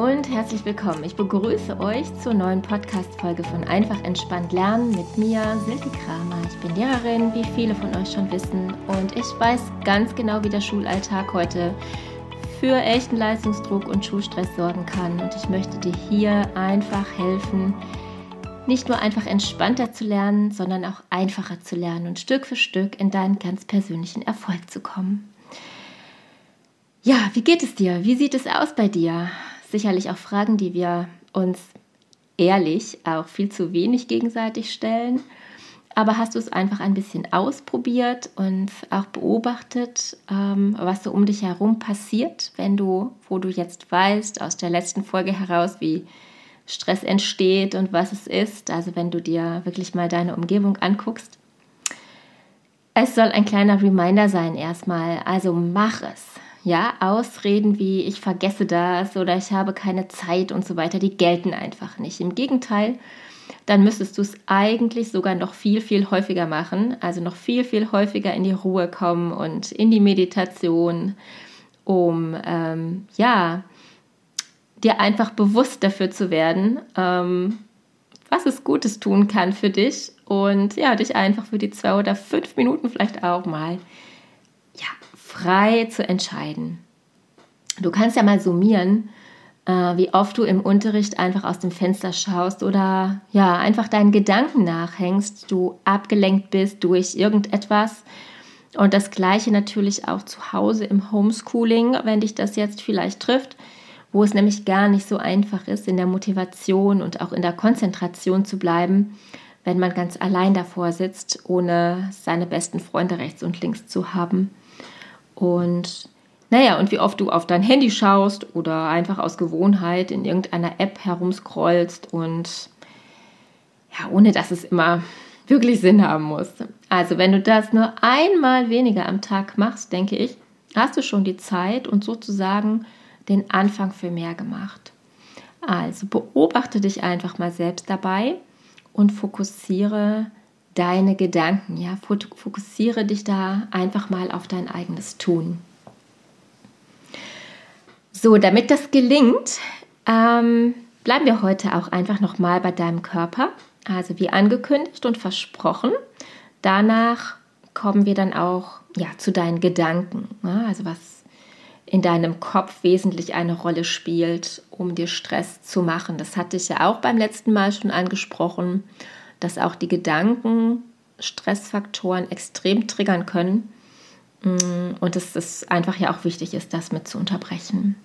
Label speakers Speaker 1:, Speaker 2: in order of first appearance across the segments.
Speaker 1: und herzlich willkommen. Ich begrüße euch zur neuen Podcast-Folge von Einfach entspannt lernen mit mir, Silke Kramer. Ich bin Lehrerin, wie viele von euch schon wissen, und ich weiß ganz genau, wie der Schulalltag heute für echten Leistungsdruck und Schulstress sorgen kann. Und ich möchte dir hier einfach helfen, nicht nur einfach entspannter zu lernen, sondern auch einfacher zu lernen und Stück für Stück in deinen ganz persönlichen Erfolg zu kommen. Ja, wie geht es dir? Wie sieht es aus bei dir? Sicherlich auch Fragen, die wir uns ehrlich auch viel zu wenig gegenseitig stellen. Aber hast du es einfach ein bisschen ausprobiert und auch beobachtet, ähm, was so um dich herum passiert, wenn du, wo du jetzt weißt, aus der letzten Folge heraus, wie Stress entsteht und was es ist, also wenn du dir wirklich mal deine Umgebung anguckst. Es soll ein kleiner Reminder sein erstmal, also mach es. Ja, Ausreden wie ich vergesse das oder ich habe keine Zeit und so weiter, die gelten einfach nicht. Im Gegenteil, dann müsstest du es eigentlich sogar noch viel, viel häufiger machen, also noch viel, viel häufiger in die Ruhe kommen und in die Meditation, um ähm, ja, dir einfach bewusst dafür zu werden, ähm, was es Gutes tun kann für dich und ja, dich einfach für die zwei oder fünf Minuten vielleicht auch mal frei zu entscheiden. Du kannst ja mal summieren, äh, wie oft du im Unterricht einfach aus dem Fenster schaust oder ja, einfach deinen Gedanken nachhängst, du abgelenkt bist durch irgendetwas. Und das gleiche natürlich auch zu Hause im Homeschooling, wenn dich das jetzt vielleicht trifft, wo es nämlich gar nicht so einfach ist, in der Motivation und auch in der Konzentration zu bleiben, wenn man ganz allein davor sitzt, ohne seine besten Freunde rechts und links zu haben. Und naja, und wie oft du auf dein Handy schaust oder einfach aus Gewohnheit in irgendeiner App herumscrollst und ja, ohne dass es immer wirklich Sinn haben muss. Also, wenn du das nur einmal weniger am Tag machst, denke ich, hast du schon die Zeit und sozusagen den Anfang für mehr gemacht. Also beobachte dich einfach mal selbst dabei und fokussiere deine Gedanken. Ja, fokussiere dich da einfach mal auf dein eigenes Tun. So, damit das gelingt, ähm, bleiben wir heute auch einfach noch mal bei deinem Körper. Also wie angekündigt und versprochen. Danach kommen wir dann auch ja, zu deinen Gedanken. Ja, also was in deinem Kopf wesentlich eine Rolle spielt, um dir Stress zu machen. Das hatte ich ja auch beim letzten Mal schon angesprochen dass auch die Gedanken Stressfaktoren extrem triggern können mm, und dass es einfach ja auch wichtig ist, das mit zu unterbrechen.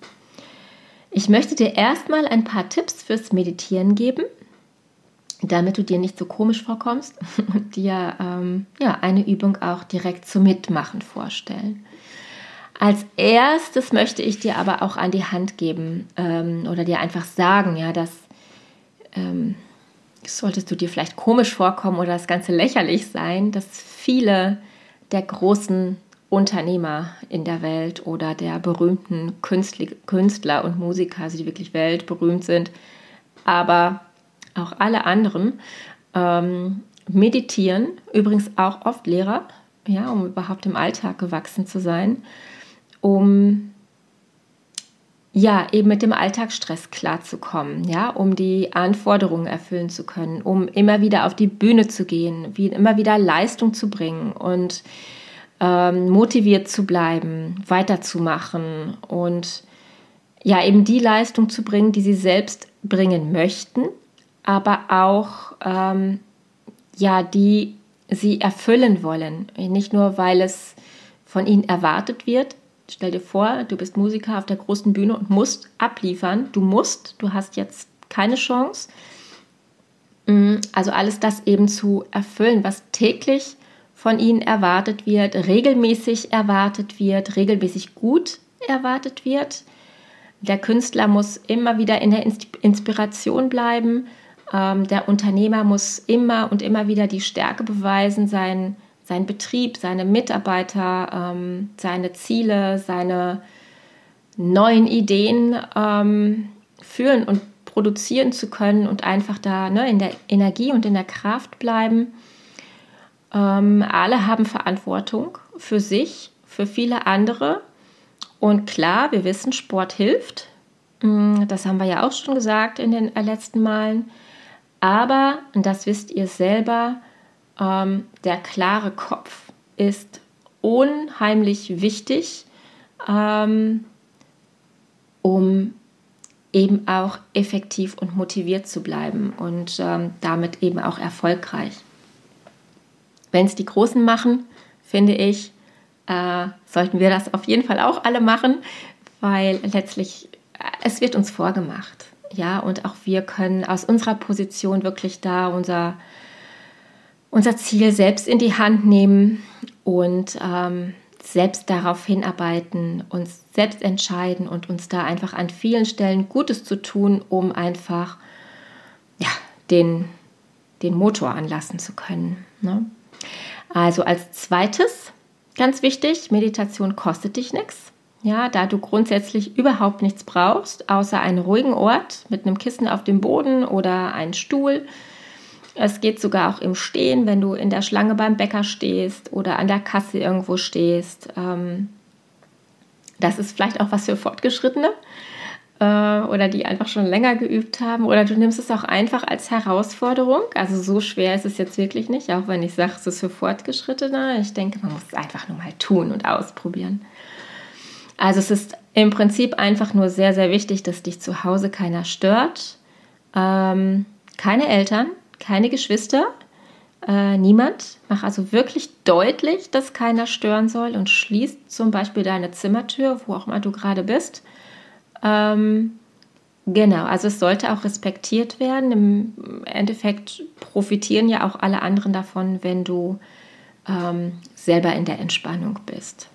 Speaker 1: Ich möchte dir erstmal ein paar Tipps fürs Meditieren geben, damit du dir nicht so komisch vorkommst und dir ähm, ja, eine Übung auch direkt zum Mitmachen vorstellen. Als erstes möchte ich dir aber auch an die Hand geben ähm, oder dir einfach sagen, ja, dass ähm, solltest du dir vielleicht komisch vorkommen oder das Ganze lächerlich sein, dass viele der großen Unternehmer in der Welt oder der berühmten Künstler und Musiker, also die wirklich weltberühmt sind, aber auch alle anderen ähm, meditieren, übrigens auch oft Lehrer, ja, um überhaupt im Alltag gewachsen zu sein, um ja, eben mit dem Alltagsstress klarzukommen, ja, um die Anforderungen erfüllen zu können, um immer wieder auf die Bühne zu gehen, wie immer wieder Leistung zu bringen und ähm, motiviert zu bleiben, weiterzumachen und ja, eben die Leistung zu bringen, die sie selbst bringen möchten, aber auch ähm, ja, die sie erfüllen wollen. Nicht nur, weil es von ihnen erwartet wird, Stell dir vor, du bist Musiker auf der großen Bühne und musst abliefern. Du musst, du hast jetzt keine Chance. Mm, also alles das eben zu erfüllen, was täglich von ihnen erwartet wird, regelmäßig erwartet wird, regelmäßig gut erwartet wird. Der Künstler muss immer wieder in der Inspiration bleiben. Ähm, der Unternehmer muss immer und immer wieder die Stärke beweisen, sein seinen Betrieb, seine Mitarbeiter, ähm, seine Ziele, seine neuen Ideen ähm, führen und produzieren zu können und einfach da ne, in der Energie und in der Kraft bleiben. Ähm, alle haben Verantwortung für sich, für viele andere. Und klar, wir wissen, Sport hilft. Mm, das haben wir ja auch schon gesagt in den letzten Malen. Aber, und das wisst ihr selber, ähm, der klare Kopf ist unheimlich wichtig, ähm, um eben auch effektiv und motiviert zu bleiben und ähm, damit eben auch erfolgreich. Wenn es die Großen machen, finde ich, äh, sollten wir das auf jeden Fall auch alle machen, weil letztlich äh, es wird uns vorgemacht. Ja, und auch wir können aus unserer Position wirklich da unser, unser Ziel selbst in die Hand nehmen und ähm, selbst darauf hinarbeiten, uns selbst entscheiden und uns da einfach an vielen Stellen Gutes zu tun, um einfach ja, den, den Motor anlassen zu können. Ne? Also als zweites, ganz wichtig, Meditation kostet dich nichts. Ja, da du grundsätzlich überhaupt nichts brauchst, außer einen ruhigen Ort mit einem Kissen auf dem Boden oder einen Stuhl. Es geht sogar auch im Stehen, wenn du in der Schlange beim Bäcker stehst oder an der Kasse irgendwo stehst. Ähm, das ist vielleicht auch was für Fortgeschrittene äh, oder die einfach schon länger geübt haben. Oder du nimmst es auch einfach als Herausforderung. Also so schwer ist es jetzt wirklich nicht, auch wenn ich sage, es ist für Fortgeschrittene. Ich denke, man muss es einfach nur mal tun und ausprobieren. Also es ist im Prinzip einfach nur sehr, sehr wichtig, dass dich zu Hause keiner stört. Ähm, keine Eltern, keine Geschwister, äh, niemand. Mach also wirklich deutlich, dass keiner stören soll und schließ zum Beispiel deine Zimmertür, wo auch immer du gerade bist. Ähm, genau, also es sollte auch respektiert werden. Im Endeffekt profitieren ja auch alle anderen davon, wenn du ähm, selber in der Entspannung bist.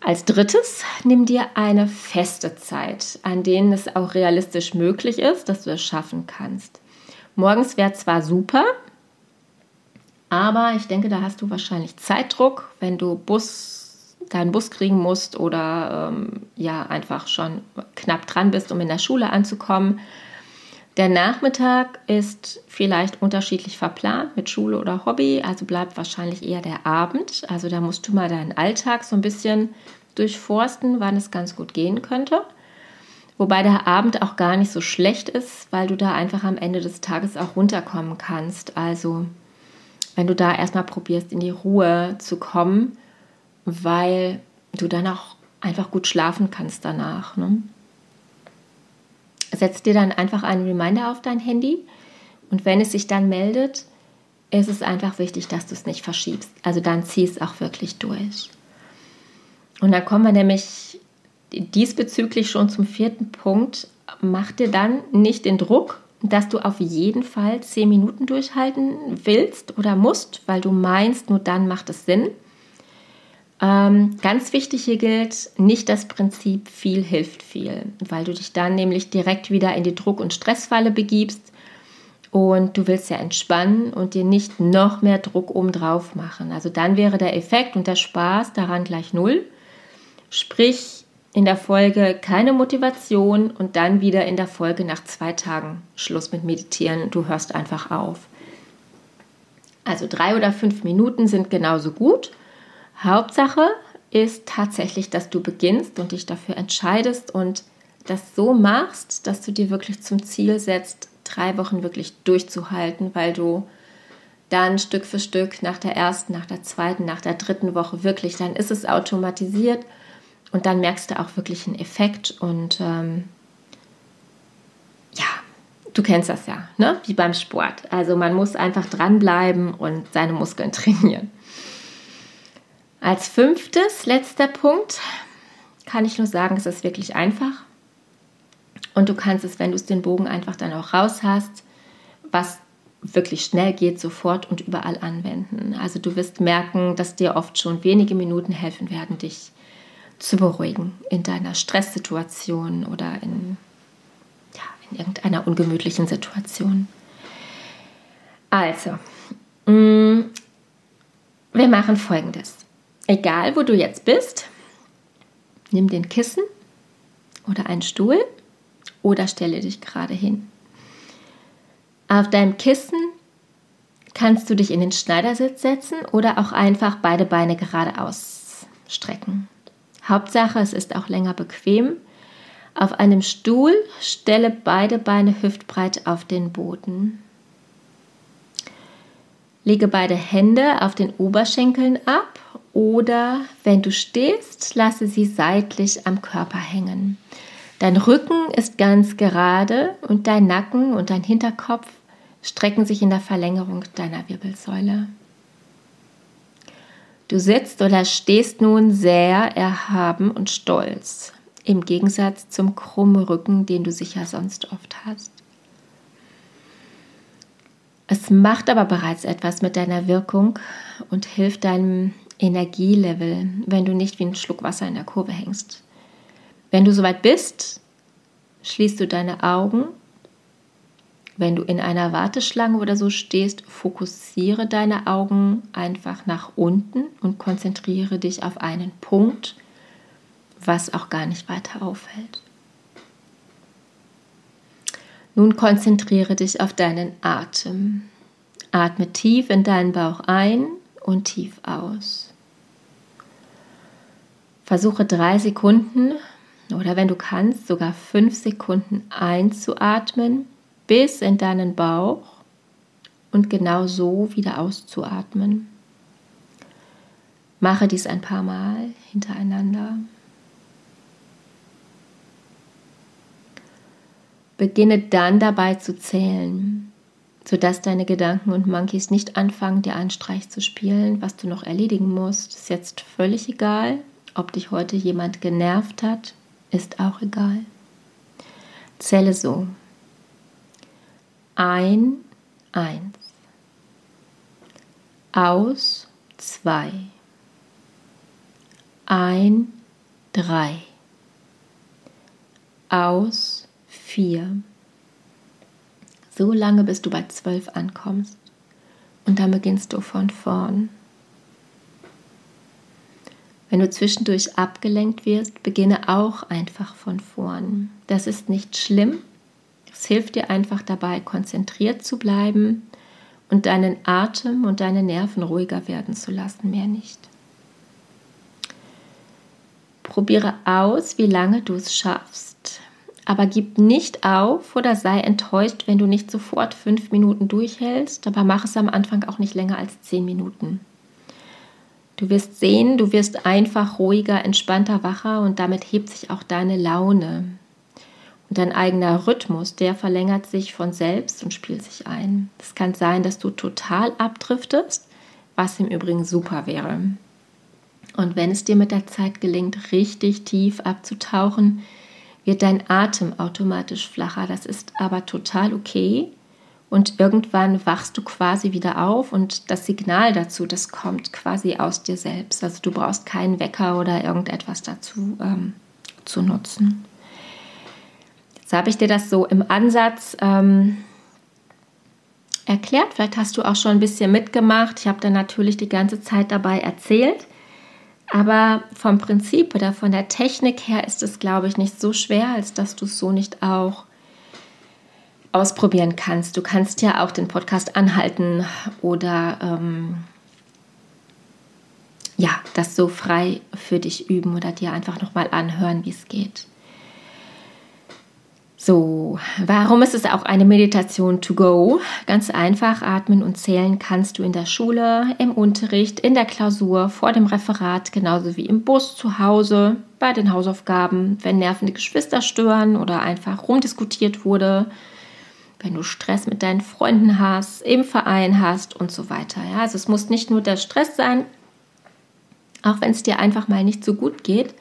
Speaker 1: Als drittes, nimm dir eine feste Zeit, an denen es auch realistisch möglich ist, dass du es schaffen kannst. Morgens wäre zwar super, aber ich denke, da hast du wahrscheinlich Zeitdruck, wenn du Bus, deinen Bus kriegen musst oder ähm, ja einfach schon knapp dran bist, um in der Schule anzukommen. Der Nachmittag ist vielleicht unterschiedlich verplant mit Schule oder Hobby, also bleibt wahrscheinlich eher der Abend. Also da musst du mal deinen Alltag so ein bisschen durchforsten, wann es ganz gut gehen könnte. Wobei der Abend auch gar nicht so schlecht ist, weil du da einfach am Ende des Tages auch runterkommen kannst. Also wenn du da erstmal probierst, in die Ruhe zu kommen, weil du dann auch einfach gut schlafen kannst danach. Ne? setz dir dann einfach einen Reminder auf dein Handy und wenn es sich dann meldet, ist es einfach wichtig, dass du es nicht verschiebst. Also dann zieh es auch wirklich durch. Und dann kommen wir nämlich diesbezüglich schon zum vierten Punkt. Mach dir dann nicht den Druck, dass du auf jeden Fall zehn Minuten durchhalten willst oder musst, weil du meinst, nur dann macht es Sinn. Ähm, ganz wichtig hier gilt nicht das Prinzip viel hilft viel, weil du dich dann nämlich direkt wieder in die Druck- und Stressfalle begibst und du willst ja entspannen und dir nicht noch mehr Druck obendrauf machen. Also dann wäre der Effekt und der Spaß daran gleich null. Sprich, in der Folge keine Motivation und dann wieder in der Folge nach zwei Tagen Schluss mit Meditieren. Du hörst einfach auf. Also drei oder fünf Minuten sind genauso gut Hauptsache ist tatsächlich, dass du beginnst und dich dafür entscheidest und das so machst, dass du dir wirklich zum Ziel setzt, drei Wochen wirklich durchzuhalten, weil du dann Stück für Stück nach der ersten, nach der zweiten, nach der dritten Woche wirklich, dann ist es automatisiert und dann merkst du auch wirklich einen Effekt und ähm, ja, du kennst das ja, ne? wie beim Sport. Also man muss einfach dranbleiben und seine Muskeln trainieren. Als fünftes, letzter Punkt, kann ich nur sagen, es ist wirklich einfach. Und du kannst es, wenn du es den Bogen einfach dann auch raus hast, was wirklich schnell geht, sofort und überall anwenden. Also du wirst merken, dass dir oft schon wenige Minuten helfen werden, dich zu beruhigen in deiner Stresssituation oder in, ja, in irgendeiner ungemütlichen Situation. Also, mm, wir machen folgendes egal wo du jetzt bist, nimm den Kissen oder einen Stuhl oder stelle dich gerade hin. Auf deinem Kissen kannst du dich in den Schneidersitz setzen oder auch einfach beide Beine geradeaus strecken. Hauptsache, es ist auch länger bequem. Auf einem Stuhl stelle beide Beine hüftbreit auf den Boden. Lege beide Hände auf den Oberschenkeln ab oder wenn du stehst, lasse sie seitlich am Körper hängen. Dein Rücken ist ganz gerade und dein Nacken und dein Hinterkopf strecken sich in der Verlängerung deiner Wirbelsäule. Du sitzt oder stehst nun sehr erhaben und stolz, im Gegensatz zum krummen Rücken, den du sicher sonst oft hast. Es macht aber bereits etwas mit deiner Wirkung und hilft deinem Energielevel, wenn du nicht wie ein Schluck Wasser in der Kurve hängst. Wenn du soweit bist, schließt du deine Augen. Wenn du in einer Warteschlange oder so stehst, fokussiere deine Augen einfach nach unten und konzentriere dich auf einen Punkt, was auch gar nicht weiter auffällt. Nun konzentriere dich auf deinen Atem. Atme tief in deinen Bauch ein und tief aus. Versuche drei Sekunden oder wenn du kannst, sogar fünf Sekunden einzuatmen bis in deinen Bauch und genau so wieder auszuatmen. Mache dies ein paar Mal hintereinander. Beginne dann dabei zu zählen, sodass deine Gedanken und Monkeys nicht anfangen, dir einen Streich zu spielen, was du noch erledigen musst. Ist jetzt völlig egal, ob dich heute jemand genervt hat, ist auch egal. Zähle so. Ein, eins. Aus, zwei. Ein, drei. Aus, 4. So lange, bis du bei 12 ankommst. Und dann beginnst du von vorn. Wenn du zwischendurch abgelenkt wirst, beginne auch einfach von vorn. Das ist nicht schlimm. Es hilft dir einfach dabei, konzentriert zu bleiben und deinen Atem und deine Nerven ruhiger werden zu lassen, mehr nicht. Probiere aus, wie lange du es schaffst. Aber gib nicht auf oder sei enttäuscht, wenn du nicht sofort fünf Minuten durchhältst, aber mach es am Anfang auch nicht länger als zehn Minuten. Du wirst sehen, du wirst einfach ruhiger, entspannter, wacher und damit hebt sich auch deine Laune. Dein eigener Rhythmus, der verlängert sich von selbst und spielt sich ein. Es kann sein, dass du total abdriftest, was im Übrigen super wäre. Und wenn es dir mit der Zeit gelingt, richtig tief abzutauchen, wird dein Atem automatisch flacher. Das ist aber total okay. Und irgendwann wachst du quasi wieder auf und das Signal dazu, das kommt quasi aus dir selbst. Also du brauchst keinen Wecker oder irgendetwas dazu ähm, zu nutzen. Jetzt habe ich dir das so im Ansatz ähm, erklärt. Vielleicht hast du auch schon ein bisschen mitgemacht. Ich habe dann natürlich die ganze Zeit dabei erzählt. Aber vom Prinzip oder von der Technik her ist es, glaube ich, nicht so schwer, als dass du es so nicht auch ausprobieren kannst. Du kannst ja auch den Podcast anhalten oder ähm, ja, das so frei für dich üben oder dir einfach nochmal anhören, wie es geht. So, warum ist es auch eine Meditation to go? Ganz einfach, atmen und zählen kannst du in der Schule, im Unterricht, in der Klausur, vor dem Referat, genauso wie im Bus, zu Hause, bei den Hausaufgaben, wenn nervende Geschwister stören oder einfach rumdiskutiert wurde, wenn du Stress mit deinen Freunden hast, im Verein hast und so weiter. Ja, also es muss nicht nur der Stress sein, auch wenn es dir einfach mal nicht so gut geht,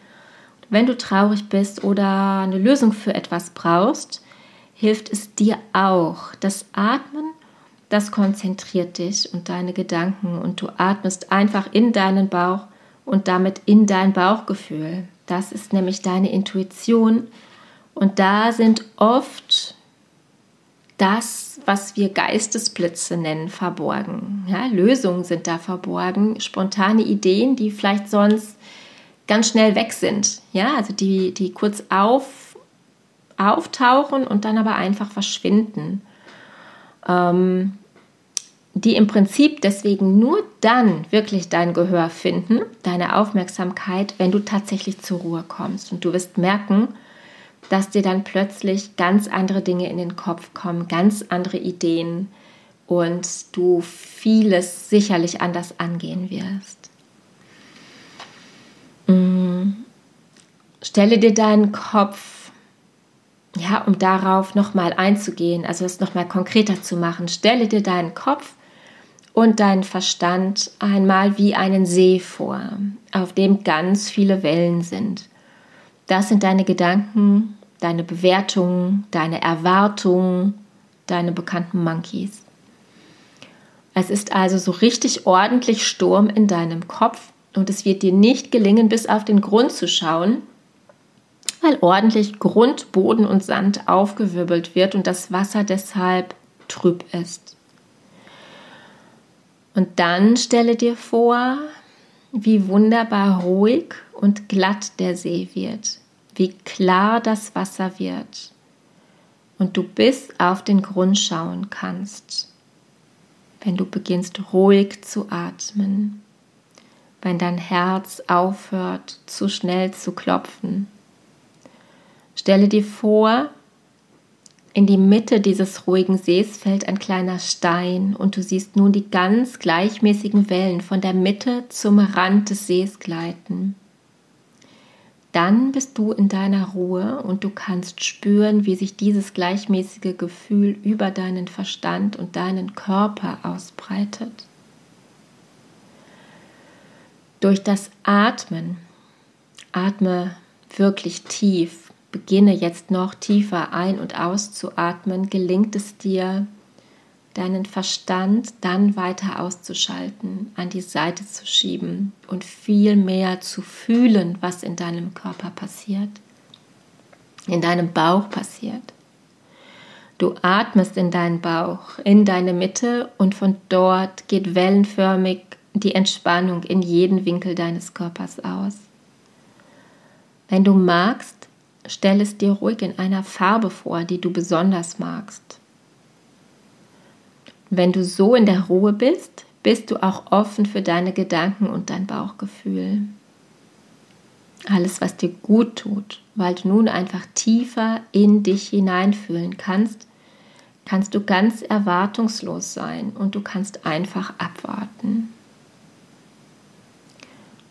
Speaker 1: wenn du traurig bist oder eine Lösung für etwas brauchst, hilft es dir auch. Das Atmen, das konzentriert dich und deine Gedanken und du atmest einfach in deinen Bauch und damit in dein Bauchgefühl. Das ist nämlich deine Intuition und da sind oft das, was wir Geistesblitze nennen, verborgen. Ja, Lösungen sind da verborgen, spontane Ideen, die vielleicht sonst ganz schnell weg sind. Ja, also die, die kurz auf, auftauchen und dann aber einfach verschwinden. Ähm, die im Prinzip deswegen nur dann wirklich dein Gehör finden, deine Aufmerksamkeit, wenn du tatsächlich zur Ruhe kommst. Und du wirst merken, dass dir dann plötzlich ganz andere Dinge in den Kopf kommen, ganz andere Ideen und du vieles sicherlich anders angehen wirst. Mm. Stelle dir deinen Kopf, ja, um darauf nochmal einzugehen, also es nochmal konkreter zu machen, stelle dir deinen Kopf und deinen Verstand einmal wie einen See vor, auf dem ganz viele Wellen sind. Das sind deine Gedanken, deine Bewertungen, deine Erwartungen, deine bekannten Monkeys. Es ist also so richtig ordentlich Sturm in deinem Kopf und es wird dir nicht gelingen, bis auf den Grund zu schauen, weil ordentlich Grund, Boden und Sand aufgewirbelt wird und das Wasser deshalb trüb ist. Und dann stelle dir vor, wie wunderbar ruhig und glatt der See wird, wie klar das Wasser wird und du bis auf den Grund schauen kannst, wenn du beginnst ruhig zu atmen, wenn dein Herz aufhört zu schnell zu klopfen. Stelle dir vor, in die Mitte dieses ruhigen Sees fällt ein kleiner Stein und du siehst nun die ganz gleichmäßigen Wellen von der Mitte zum Rand des Sees gleiten. Dann bist du in deiner Ruhe und du kannst spüren, wie sich dieses gleichmäßige Gefühl über deinen Verstand und deinen Körper ausbreitet. Durch das Atmen, atme wirklich tief. Beginne jetzt noch tiefer ein- und auszuatmen, gelingt es dir, deinen Verstand dann weiter auszuschalten, an die Seite zu schieben und viel mehr zu fühlen, was in deinem Körper passiert, in deinem Bauch passiert. Du atmest in deinen Bauch, in deine Mitte und von dort geht wellenförmig die Entspannung in jeden Winkel deines Körpers aus. Wenn du magst, Stell es dir ruhig in einer Farbe vor, die du besonders magst. Wenn du so in der Ruhe bist, bist du auch offen für deine Gedanken und dein Bauchgefühl. Alles, was dir gut tut, weil du nun einfach tiefer in dich hineinfühlen kannst, kannst du ganz erwartungslos sein und du kannst einfach abwarten.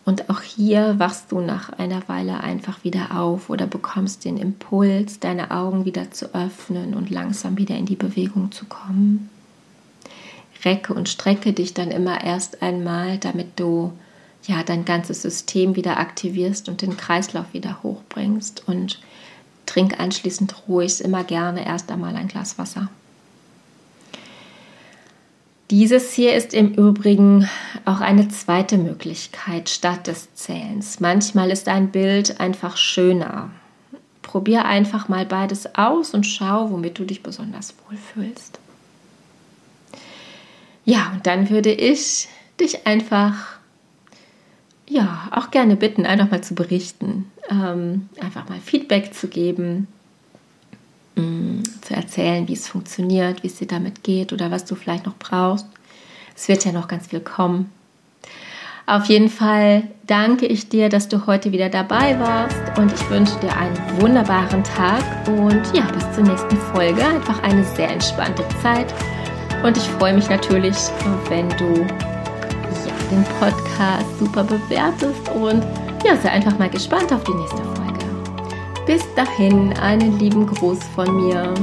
Speaker 1: Und auch hier wachst du nach einer Weile einfach wieder auf oder bekommst den Impuls, deine Augen wieder zu öffnen und langsam wieder in die Bewegung zu kommen. Recke und strecke dich dann immer erst einmal, damit du ja dein ganzes System wieder aktivierst und den Kreislauf wieder hochbringst und trink anschließend ruhig immer gerne erst einmal ein Glas Wasser. Dieses hier ist im Übrigen auch eine zweite Möglichkeit statt des Zählens. Manchmal ist ein Bild einfach schöner. Probier einfach mal beides aus und schau, womit du dich besonders wohlfühlst. Ja, und dann würde ich dich einfach, ja, auch gerne bitten, einfach mal zu berichten, ähm, einfach mal Feedback zu geben, Mm, zu erzählen, wie es funktioniert, wie es dir damit geht oder was du vielleicht noch brauchst. Es wird ja noch ganz viel kommen. Auf jeden Fall danke ich dir, dass du heute wieder dabei warst und ich wünsche dir einen wunderbaren Tag und ja, bis zur nächsten Folge. Einfach eine sehr entspannte Zeit und ich freue mich natürlich, wenn du ja, den Podcast super bewertest und ja, sei einfach mal gespannt auf die nächste Folge. Bis dahin einen lieben Gruß von mir.